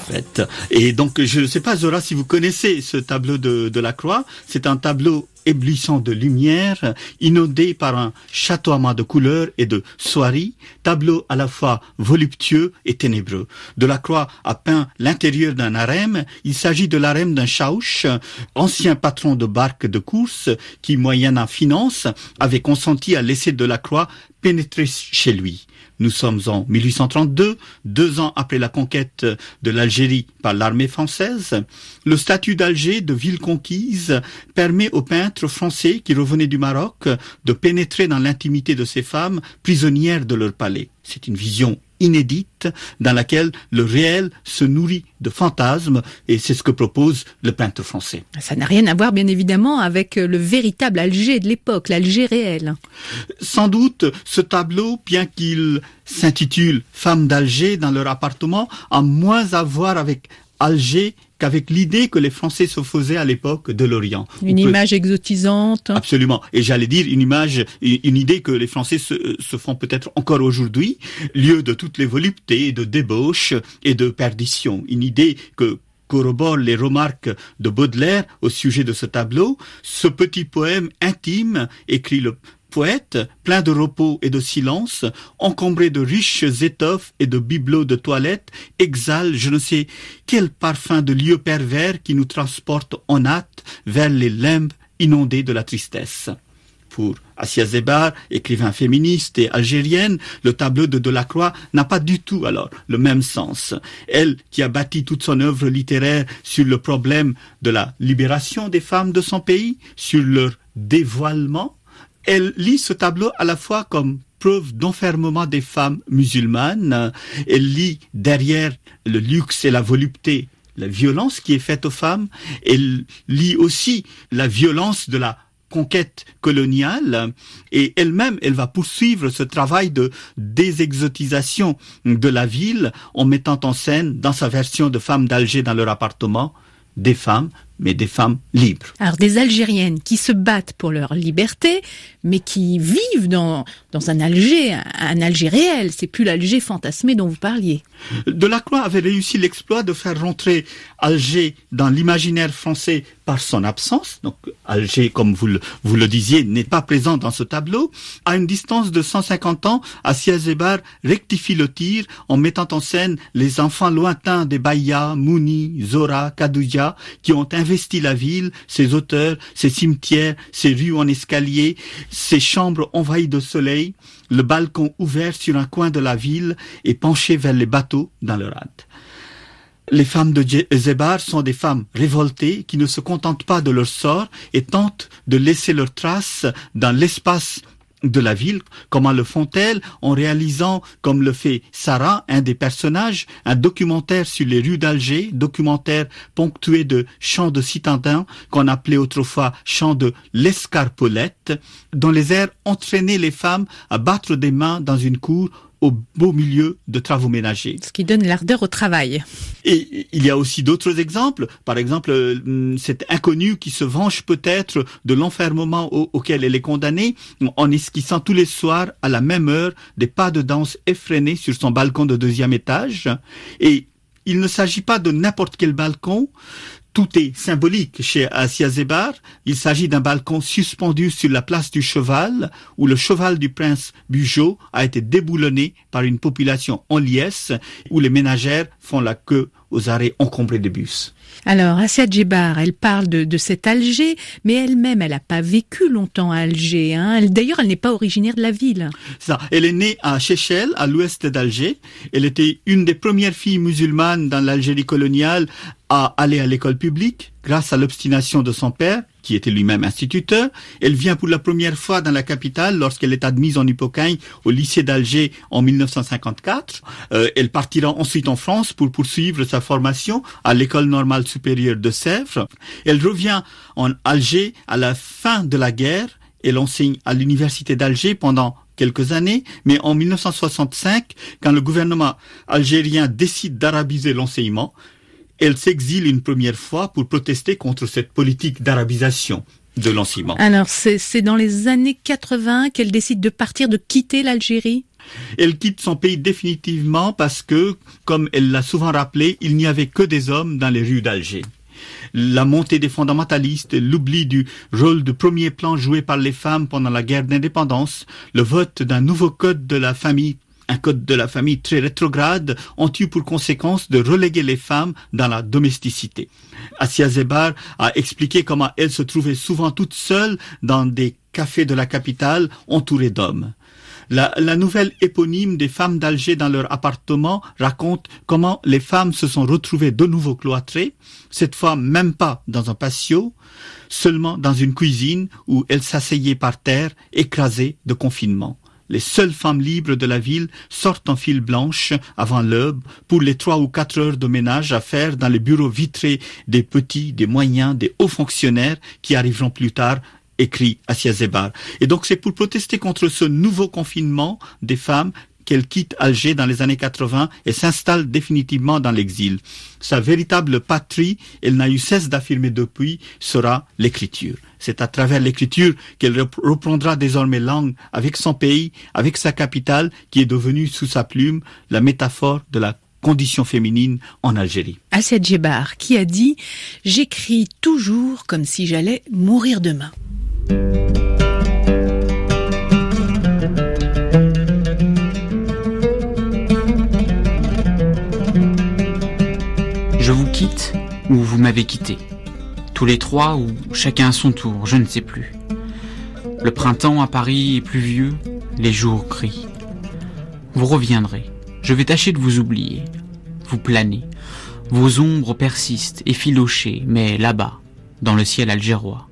Et donc, je ne sais pas, Zora, si vous connaissez ce tableau de, de la Croix. C'est un tableau éblouissant de lumière, inondé par un chatoiement de couleurs et de soieries, tableau à la fois voluptueux et ténébreux. Delacroix a peint l'intérieur d'un harem. Il s'agit de l'harem d'un chaouche, ancien patron de barque de course, qui, moyennant finance, avait consenti à laisser Delacroix pénétrer chez lui. Nous sommes en 1832, deux ans après la conquête de l'Algérie par l'armée française. Le statut d'Alger de ville conquise permet aux peintres français qui revenaient du Maroc de pénétrer dans l'intimité de ces femmes prisonnières de leur palais. C'est une vision inédite dans laquelle le réel se nourrit de fantasmes et c'est ce que propose le peintre français. Ça n'a rien à voir bien évidemment avec le véritable Alger de l'époque, l'Alger réel. Sans doute ce tableau, bien qu'il s'intitule Femmes d'Alger dans leur appartement, a moins à voir avec Alger qu'avec l'idée que les Français se faisaient à l'époque de l'Orient. Une image exotisante. Absolument. Et j'allais dire une image, une idée que les Français se, se font peut-être encore aujourd'hui, lieu de toutes les voluptés, de débauche et de perdition. Une idée que corrobore les remarques de Baudelaire au sujet de ce tableau, ce petit poème intime, écrit le poète, plein de repos et de silence, encombré de riches étoffes et de bibelots de toilette, exhale je ne sais quel parfum de lieu pervers qui nous transporte en hâte vers les limbes inondés de la tristesse. Pour Assia Zebar, écrivain féministe et algérienne, le tableau de Delacroix n'a pas du tout alors le même sens. Elle, qui a bâti toute son œuvre littéraire sur le problème de la libération des femmes de son pays, sur leur dévoilement, elle lit ce tableau à la fois comme preuve d'enfermement des femmes musulmanes, elle lit derrière le luxe et la volupté la violence qui est faite aux femmes, elle lit aussi la violence de la conquête coloniale. Et elle-même, elle va poursuivre ce travail de désexotisation de la ville en mettant en scène, dans sa version de femmes d'Alger dans leur appartement, des femmes mais des femmes libres. Alors des Algériennes qui se battent pour leur liberté, mais qui vivent dans, dans un Alger, un Alger réel. C'est plus l'Alger fantasmé dont vous parliez. Delacroix avait réussi l'exploit de faire rentrer Alger dans l'imaginaire français par son absence. Donc Alger, comme vous le, vous le disiez, n'est pas présent dans ce tableau. À une distance de 150 ans, Assia Zebar rectifie le tir en mettant en scène les enfants lointains des Bahia, Mouni, Zora, Kadouja, qui ont investi la ville, ses auteurs, ses cimetières, ses rues en escalier, ses chambres envahies de soleil, le balcon ouvert sur un coin de la ville et penché vers les bateaux dans leur hâte. Les femmes de Zebar sont des femmes révoltées qui ne se contentent pas de leur sort et tentent de laisser leurs traces dans l'espace de la ville. Comment le font-elles En réalisant, comme le fait Sarah, un des personnages, un documentaire sur les rues d'Alger, documentaire ponctué de chants de citadins qu'on appelait autrefois chants de l'escarpolette, dont les airs entraînaient les femmes à battre des mains dans une cour au beau milieu de travaux ménagers. Ce qui donne l'ardeur au travail. Et il y a aussi d'autres exemples. Par exemple, euh, cette inconnue qui se venge peut-être de l'enfermement auquel elle est condamnée en esquissant tous les soirs à la même heure des pas de danse effrénés sur son balcon de deuxième étage. Et il ne s'agit pas de n'importe quel balcon, tout est symbolique chez Asia Zebar. Il s'agit d'un balcon suspendu sur la place du cheval, où le cheval du prince Bugeaud a été déboulonné par une population en liesse, où les ménagères font la queue aux arrêts encombrés de bus. Alors, Assia Djebar, elle parle de, de cet Alger, mais elle-même, elle n'a pas vécu longtemps à Alger. Hein. D'ailleurs, elle n'est pas originaire de la ville. Ça, elle est née à Chechel, à l'ouest d'Alger. Elle était une des premières filles musulmanes dans l'Algérie coloniale à aller à l'école publique grâce à l'obstination de son père, qui était lui-même instituteur. Elle vient pour la première fois dans la capitale lorsqu'elle est admise en Hippocagne au lycée d'Alger en 1954. Euh, elle partira ensuite en France pour poursuivre sa formation à l'école normale supérieure de Sèvres. Elle revient en Alger à la fin de la guerre. Elle enseigne à l'université d'Alger pendant quelques années, mais en 1965, quand le gouvernement algérien décide d'arabiser l'enseignement, elle s'exile une première fois pour protester contre cette politique d'arabisation de l'enseignement. Alors, c'est dans les années 80 qu'elle décide de partir, de quitter l'Algérie? Elle quitte son pays définitivement parce que, comme elle l'a souvent rappelé, il n'y avait que des hommes dans les rues d'Alger. La montée des fondamentalistes, l'oubli du rôle de premier plan joué par les femmes pendant la guerre d'indépendance, le vote d'un nouveau code de la famille un code de la famille très rétrograde ont eu pour conséquence de reléguer les femmes dans la domesticité. Asia Zebar a expliqué comment elle se trouvait souvent toute seule dans des cafés de la capitale entourée d'hommes. La, nouvelle éponyme des femmes d'Alger dans leur appartement raconte comment les femmes se sont retrouvées de nouveau cloîtrées, cette fois même pas dans un patio, seulement dans une cuisine où elles s'asseyaient par terre, écrasées de confinement les seules femmes libres de la ville sortent en file blanche avant l'aube pour les trois ou quatre heures de ménage à faire dans les bureaux vitrés des petits, des moyens, des hauts fonctionnaires qui arriveront plus tard écrit Asia Zebar. Et donc c'est pour protester contre ce nouveau confinement des femmes qu'elle quitte Alger dans les années 80 et s'installe définitivement dans l'exil. Sa véritable patrie, elle n'a eu cesse d'affirmer depuis, sera l'écriture. C'est à travers l'écriture qu'elle reprendra désormais langue avec son pays, avec sa capitale, qui est devenue sous sa plume la métaphore de la condition féminine en Algérie. Asset Djebar qui a dit J'écris toujours comme si j'allais mourir demain. Je vous quitte ou vous m'avez quitté. Tous les trois ou chacun à son tour, je ne sais plus. Le printemps à Paris est pluvieux, les jours crient. Vous reviendrez. Je vais tâcher de vous oublier. Vous planez. Vos ombres persistent, effilochées, mais là-bas, dans le ciel algérois.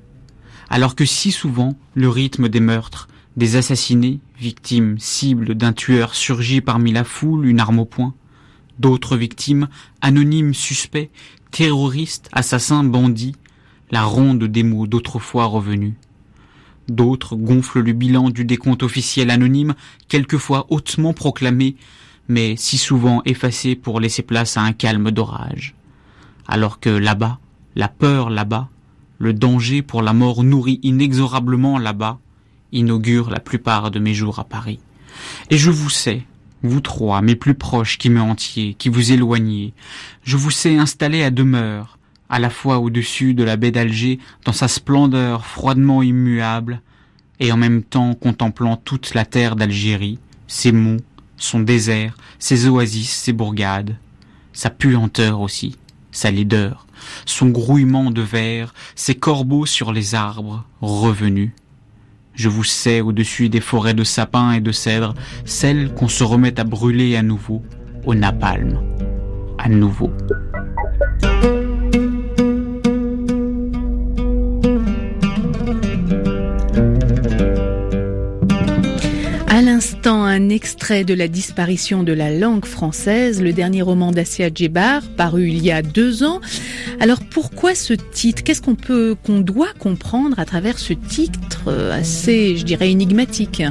Alors que si souvent, le rythme des meurtres, des assassinés, victimes, cibles d'un tueur surgit parmi la foule, une arme au poing, d'autres victimes, anonymes suspects, terroristes, assassins, bandits, la ronde des mots d'autrefois revenus. D'autres gonflent le bilan du décompte officiel anonyme, quelquefois hautement proclamé, mais si souvent effacé pour laisser place à un calme d'orage. Alors que là-bas, La peur là-bas, le danger pour la mort nourrie inexorablement là-bas, inaugure la plupart de mes jours à Paris. Et je vous sais, vous trois, mes plus proches qui me hantiez, qui vous éloignez, je vous sais installés à demeure, à la fois au-dessus de la baie d'Alger, dans sa splendeur froidement immuable, et en même temps contemplant toute la terre d'Algérie, ses monts, son désert, ses oasis, ses bourgades, sa puanteur aussi, sa laideur, son grouillement de verre, ses corbeaux sur les arbres, revenus. Je vous sais au-dessus des forêts de sapins et de cèdres, celles qu'on se remet à brûler à nouveau, au napalm, à nouveau. Un extrait de la disparition de la langue française, le dernier roman d'Assia Djebar, paru il y a deux ans. Alors pourquoi ce titre? Qu'est-ce qu'on peut, qu'on doit comprendre à travers ce titre euh, assez, je dirais, énigmatique?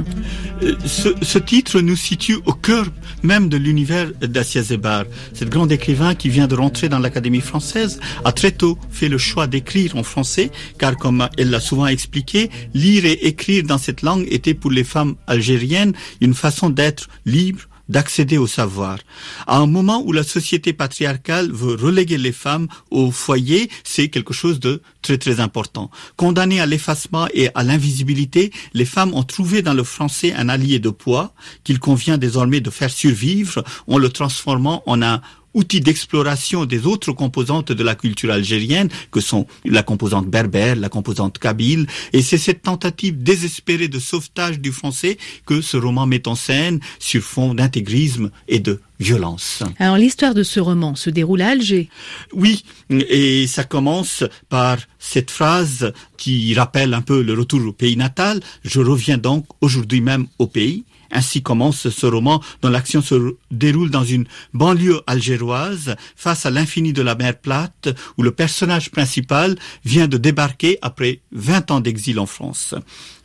Euh, ce, ce, titre nous situe au cœur même de l'univers d'Assia Zebar. Cette grande écrivain qui vient de rentrer dans l'Académie française a très tôt fait le choix d'écrire en français, car comme elle l'a souvent expliqué, lire et écrire dans cette langue était pour les femmes algériennes une façon d'être libre, d'accéder au savoir. À un moment où la société patriarcale veut reléguer les femmes au foyer, c'est quelque chose de très très important. Condamnées à l'effacement et à l'invisibilité, les femmes ont trouvé dans le français un allié de poids qu'il convient désormais de faire survivre en le transformant en un outil d'exploration des autres composantes de la culture algérienne, que sont la composante berbère, la composante kabyle, et c'est cette tentative désespérée de sauvetage du français que ce roman met en scène sur fond d'intégrisme et de violence. Alors l'histoire de ce roman se déroule à Alger. Oui, et ça commence par cette phrase qui rappelle un peu le retour au pays natal. Je reviens donc aujourd'hui même au pays. Ainsi commence ce roman dont l'action se déroule dans une banlieue algéroise face à l'infini de la mer Plate où le personnage principal vient de débarquer après 20 ans d'exil en France.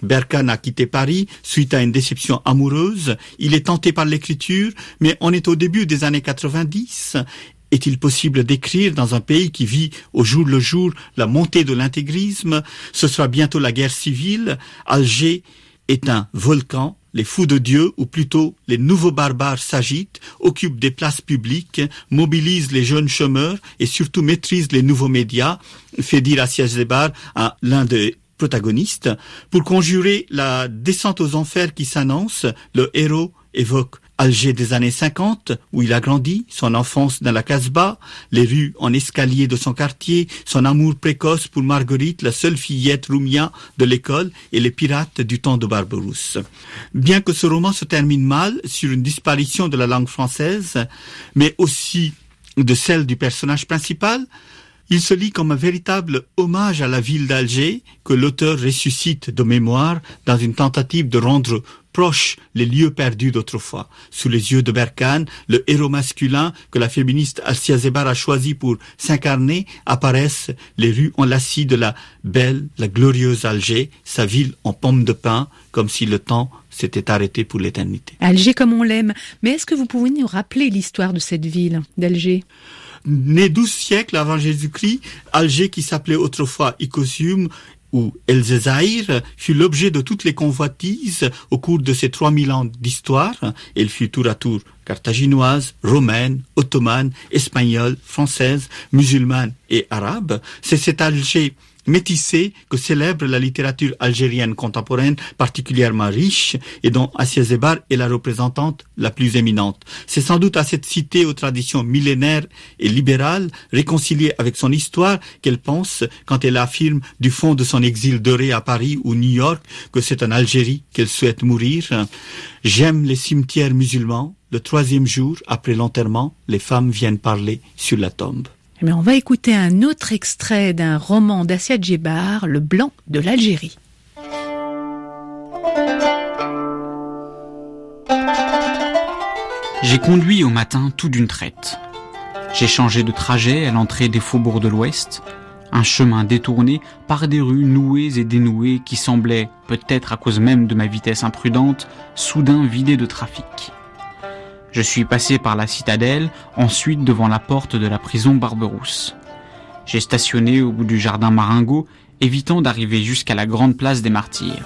Berkan a quitté Paris suite à une déception amoureuse. Il est tenté par l'écriture, mais on est au début des années 90 est-il possible d'écrire dans un pays qui vit au jour le jour la montée de l'intégrisme? Ce sera bientôt la guerre civile. Alger est un volcan les fous de Dieu, ou plutôt les nouveaux barbares s'agitent, occupent des places publiques, mobilisent les jeunes chômeurs et surtout maîtrisent les nouveaux médias, fait dire à Zebar à l'un des protagonistes. Pour conjurer la descente aux enfers qui s'annonce, le héros évoque Alger des années 50, où il a grandi, son enfance dans la Casbah, les rues en escalier de son quartier, son amour précoce pour Marguerite, la seule fillette roumia de l'école, et les pirates du temps de Barberousse. Bien que ce roman se termine mal sur une disparition de la langue française, mais aussi de celle du personnage principal, il se lit comme un véritable hommage à la ville d'Alger que l'auteur ressuscite de mémoire dans une tentative de rendre proches les lieux perdus d'autrefois. Sous les yeux de Berkane, le héros masculin que la féministe Alcia Zebar a choisi pour s'incarner apparaissent les rues enlacies de la belle, la glorieuse Alger, sa ville en pomme de pin, comme si le temps s'était arrêté pour l'éternité. Alger comme on l'aime. Mais est-ce que vous pouvez nous rappeler l'histoire de cette ville, d'Alger? Né douze siècles avant Jésus-Christ, Alger qui s'appelait autrefois Icosium où Elzezaïr fut l'objet de toutes les convoitises au cours de ces 3000 ans d'histoire. Elle fut tour à tour carthaginoise, romaine, ottomane, espagnole, française, musulmane et arabe. C'est cet Alger métissé que célèbre la littérature algérienne contemporaine particulièrement riche et dont Assia Zebar est la représentante la plus éminente. C'est sans doute à cette cité aux traditions millénaires et libérales, réconciliée avec son histoire, qu'elle pense quand elle affirme du fond de son exil doré à Paris ou New York que c'est en Algérie qu'elle souhaite mourir. J'aime les cimetières musulmans. Le troisième jour, après l'enterrement, les femmes viennent parler sur la tombe. Mais on va écouter un autre extrait d'un roman d'Assia Djebar, Le Blanc de l'Algérie. J'ai conduit au matin tout d'une traite. J'ai changé de trajet à l'entrée des faubourgs de l'Ouest, un chemin détourné par des rues nouées et dénouées qui semblaient, peut-être à cause même de ma vitesse imprudente, soudain vidées de trafic. Je suis passé par la citadelle, ensuite devant la porte de la prison Barberousse. J'ai stationné au bout du jardin Maringo, évitant d'arriver jusqu'à la grande place des martyrs.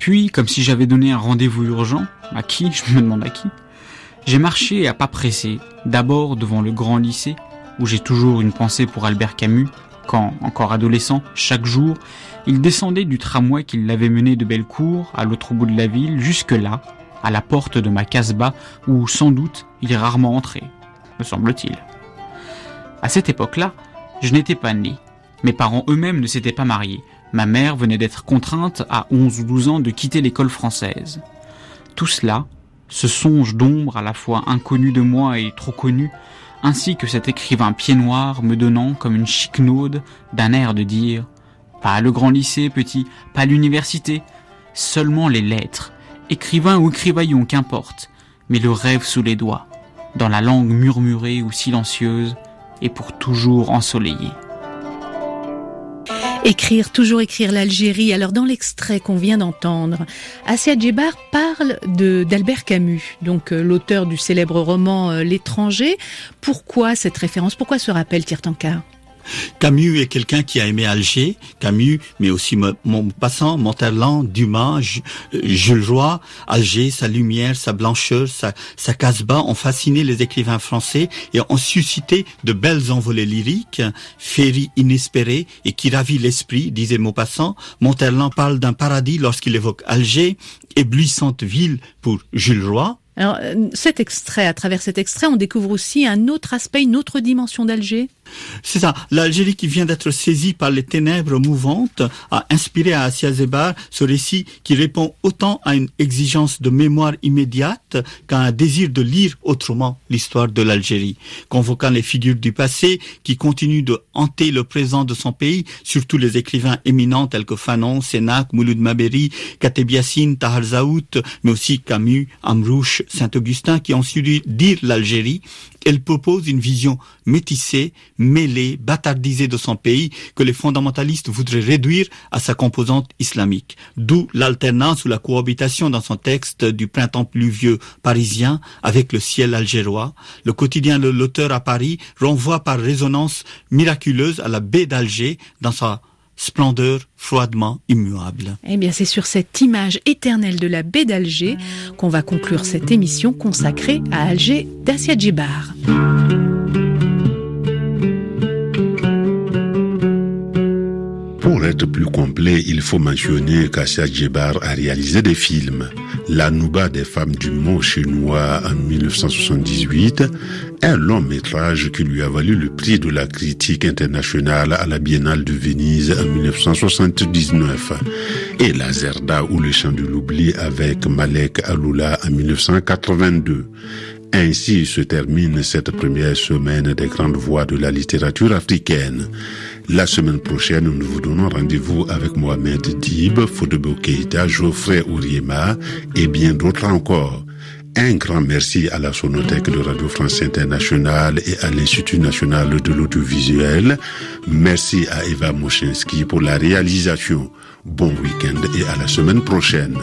Puis, comme si j'avais donné un rendez-vous urgent, à qui, [laughs] je me demande à qui, j'ai marché à pas pressés, d'abord devant le grand lycée, où j'ai toujours une pensée pour Albert Camus, quand, encore adolescent, chaque jour, il descendait du tramway qui l'avait mené de Bellecour à l'autre bout de la ville, jusque là, à la porte de ma casbah, où sans doute il est rarement entré, me semble-t-il. À cette époque-là, je n'étais pas né. Mes parents eux-mêmes ne s'étaient pas mariés. Ma mère venait d'être contrainte à 11 ou 12 ans de quitter l'école française. Tout cela, ce songe d'ombre à la fois inconnu de moi et trop connu, ainsi que cet écrivain pied noir me donnant comme une chiquenaude d'un air de dire pas le grand lycée, petit, pas l'université, seulement les lettres, écrivain ou écrivaillon, qu'importe, mais le rêve sous les doigts, dans la langue murmurée ou silencieuse, et pour toujours ensoleillée. Écrire, toujours écrire l'Algérie. Alors dans l'extrait qu'on vient d'entendre, Assia Djebar parle d'Albert Camus, donc euh, l'auteur du célèbre roman euh, L'étranger. Pourquoi cette référence? Pourquoi ce rappel, Tirtankar Camus est quelqu'un qui a aimé Alger, Camus, mais aussi mon passant, Monterland, Dumas, euh, Jules Roy, Alger, sa lumière, sa blancheur, sa, sa casse-bas ont fasciné les écrivains français et ont suscité de belles envolées lyriques, féeries inespérées et qui ravit l'esprit, disait Maupassant. Monterland parle d'un paradis lorsqu'il évoque Alger, éblouissante ville pour Jules Roy, alors, euh, cet extrait, à travers cet extrait, on découvre aussi un autre aspect, une autre dimension d'Alger. C'est ça. L'Algérie qui vient d'être saisie par les ténèbres mouvantes a inspiré à Asia Zebar ce récit qui répond autant à une exigence de mémoire immédiate qu'à un désir de lire autrement l'histoire de l'Algérie, convoquant les figures du passé qui continuent de hanter le présent de son pays, surtout les écrivains éminents tels que Fanon, Sénac, Mouloud Maberi, Kateb Yassine, Tahar Zaout, mais aussi Camus, Amrouche, Saint-Augustin qui ont su dire l'Algérie elle propose une vision métissée, mêlée, bâtardisée de son pays que les fondamentalistes voudraient réduire à sa composante islamique. D'où l'alternance ou la cohabitation dans son texte du printemps pluvieux parisien avec le ciel algérois. Le quotidien de l'auteur à Paris renvoie par résonance miraculeuse à la baie d'Alger dans sa splendeur froidement immuable. Eh bien, c'est sur cette image éternelle de la baie d'Alger qu'on va conclure cette émission consacrée à Alger d'Asia Djibar. Être plus complet, il faut mentionner qu'Assia Djebar a réalisé des films. La Nouba des femmes du mot chinois en 1978, un long métrage qui lui a valu le prix de la critique internationale à la Biennale de Venise en 1979, et La Zerda ou le chant de l'oubli avec Malek Aloula en 1982. Ainsi se termine cette première semaine des grandes voix de la littérature africaine. La semaine prochaine, nous vous donnons rendez-vous avec Mohamed Dib, Foudebo Keita, Geoffrey Ouriema et bien d'autres encore. Un grand merci à la Sonothèque de Radio France Internationale et à l'Institut national de l'audiovisuel. Merci à Eva Moshinsky pour la réalisation. Bon week-end et à la semaine prochaine.